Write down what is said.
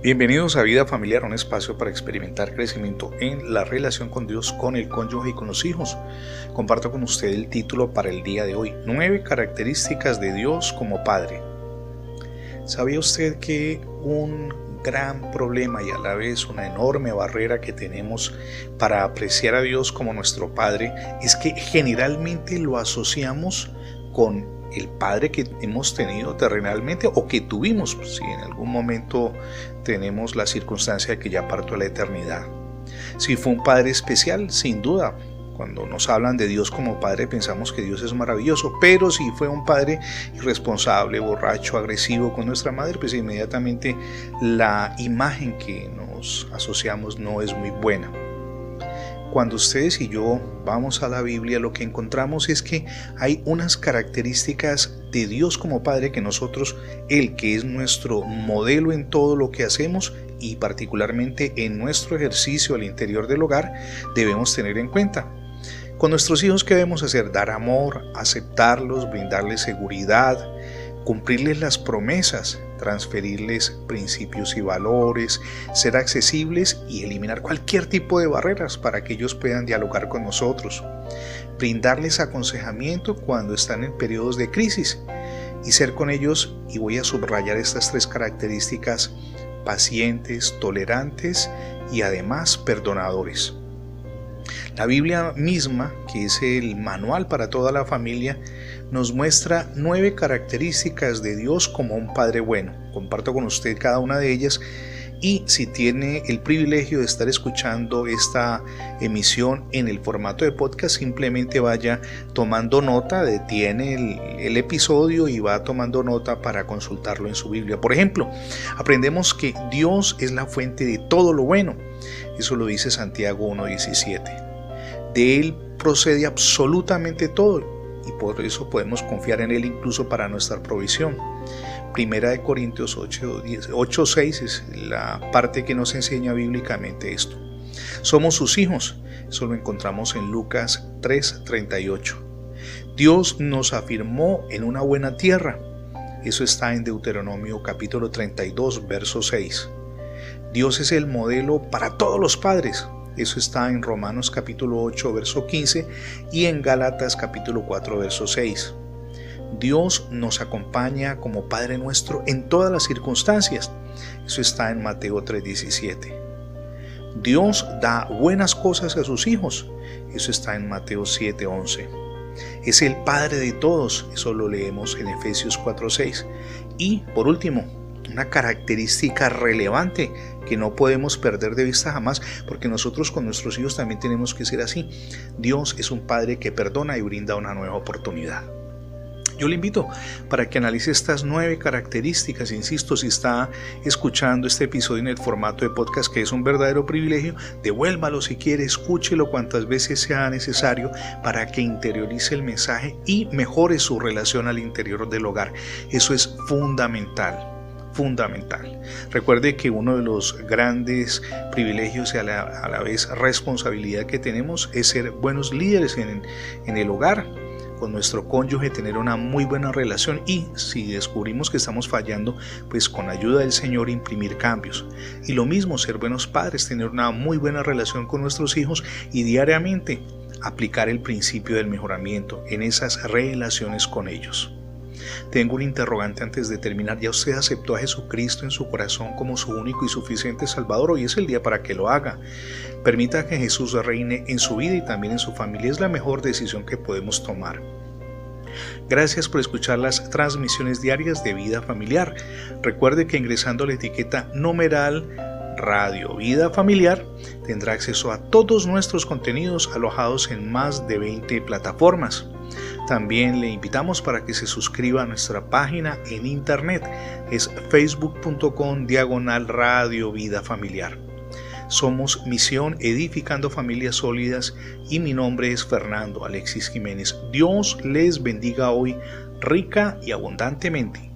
Bienvenidos a Vida Familiar, un espacio para experimentar crecimiento en la relación con Dios, con el cónyuge y con los hijos. Comparto con usted el título para el día de hoy, Nueve características de Dios como Padre. ¿Sabía usted que un gran problema y a la vez una enorme barrera que tenemos para apreciar a Dios como nuestro Padre es que generalmente lo asociamos con el padre que hemos tenido terrenalmente o que tuvimos, si en algún momento tenemos la circunstancia de que ya parto a la eternidad. Si fue un padre especial, sin duda, cuando nos hablan de Dios como padre pensamos que Dios es maravilloso, pero si fue un padre irresponsable, borracho, agresivo con nuestra madre, pues inmediatamente la imagen que nos asociamos no es muy buena. Cuando ustedes y yo vamos a la Biblia, lo que encontramos es que hay unas características de Dios como Padre que nosotros, el que es nuestro modelo en todo lo que hacemos y particularmente en nuestro ejercicio al interior del hogar, debemos tener en cuenta. Con nuestros hijos, ¿qué debemos hacer? Dar amor, aceptarlos, brindarles seguridad, cumplirles las promesas, transferirles principios y valores, ser accesibles y eliminar cualquier tipo de barreras para que ellos puedan dialogar con nosotros, brindarles aconsejamiento cuando están en periodos de crisis y ser con ellos, y voy a subrayar estas tres características, pacientes, tolerantes y además perdonadores. La Biblia misma, que es el manual para toda la familia, nos muestra nueve características de Dios como un Padre bueno. Comparto con usted cada una de ellas y si tiene el privilegio de estar escuchando esta emisión en el formato de podcast, simplemente vaya tomando nota, detiene el, el, episodio y va tomando nota para consultarlo en su Biblia. Por ejemplo, aprendemos que Dios es la fuente de todo lo bueno. Eso lo dice Santiago 1.17. De Él procede absolutamente todo y por eso podemos confiar en Él incluso para nuestra provisión. Primera de Corintios 8.6 es la parte que nos enseña bíblicamente esto. Somos sus hijos, eso lo encontramos en Lucas 3.38. Dios nos afirmó en una buena tierra, eso está en Deuteronomio capítulo 32, verso 6. Dios es el modelo para todos los padres, eso está en Romanos capítulo 8, verso 15 y en Gálatas capítulo 4, verso 6. Dios nos acompaña como Padre nuestro en todas las circunstancias. Eso está en Mateo 3:17. Dios da buenas cosas a sus hijos. Eso está en Mateo 7:11. Es el Padre de todos. Eso lo leemos en Efesios 4:6. Y por último, una característica relevante que no podemos perder de vista jamás, porque nosotros con nuestros hijos también tenemos que ser así. Dios es un Padre que perdona y brinda una nueva oportunidad. Yo le invito para que analice estas nueve características. Insisto, si está escuchando este episodio en el formato de podcast, que es un verdadero privilegio, devuélvalo si quiere, escúchelo cuantas veces sea necesario para que interiorice el mensaje y mejore su relación al interior del hogar. Eso es fundamental fundamental. Recuerde que uno de los grandes privilegios y a la, vez responsabilidad que tenemos es ser buenos líderes en, en el hogar, con nuestro cónyuge, tener una muy buena relación y si descubrimos que estamos fallando, pues con ayuda del Señor imprimir cambios. Y lo mismo, ser buenos padres, tener una muy buena relación con nuestros hijos y diariamente aplicar el principio del mejoramiento en esas relaciones con ellos. Tengo un interrogante antes de terminar. ¿Ya usted aceptó a Jesucristo en su corazón como su único y suficiente Salvador? Hoy es el día para que lo haga. Permita que Jesús reine en su vida y también en su familia. Es la mejor decisión que podemos tomar. Gracias por escuchar las transmisiones diarias de vida familiar. Recuerde que ingresando a la etiqueta numeral Radio Vida Familiar tendrá acceso a todos nuestros contenidos alojados en más de 20 plataformas. También le invitamos para que se suscriba a nuestra página en internet. Es facebook.com diagonal radio vida familiar. Somos Misión Edificando Familias Sólidas y mi nombre es Fernando Alexis Jiménez. Dios les bendiga hoy rica y abundantemente.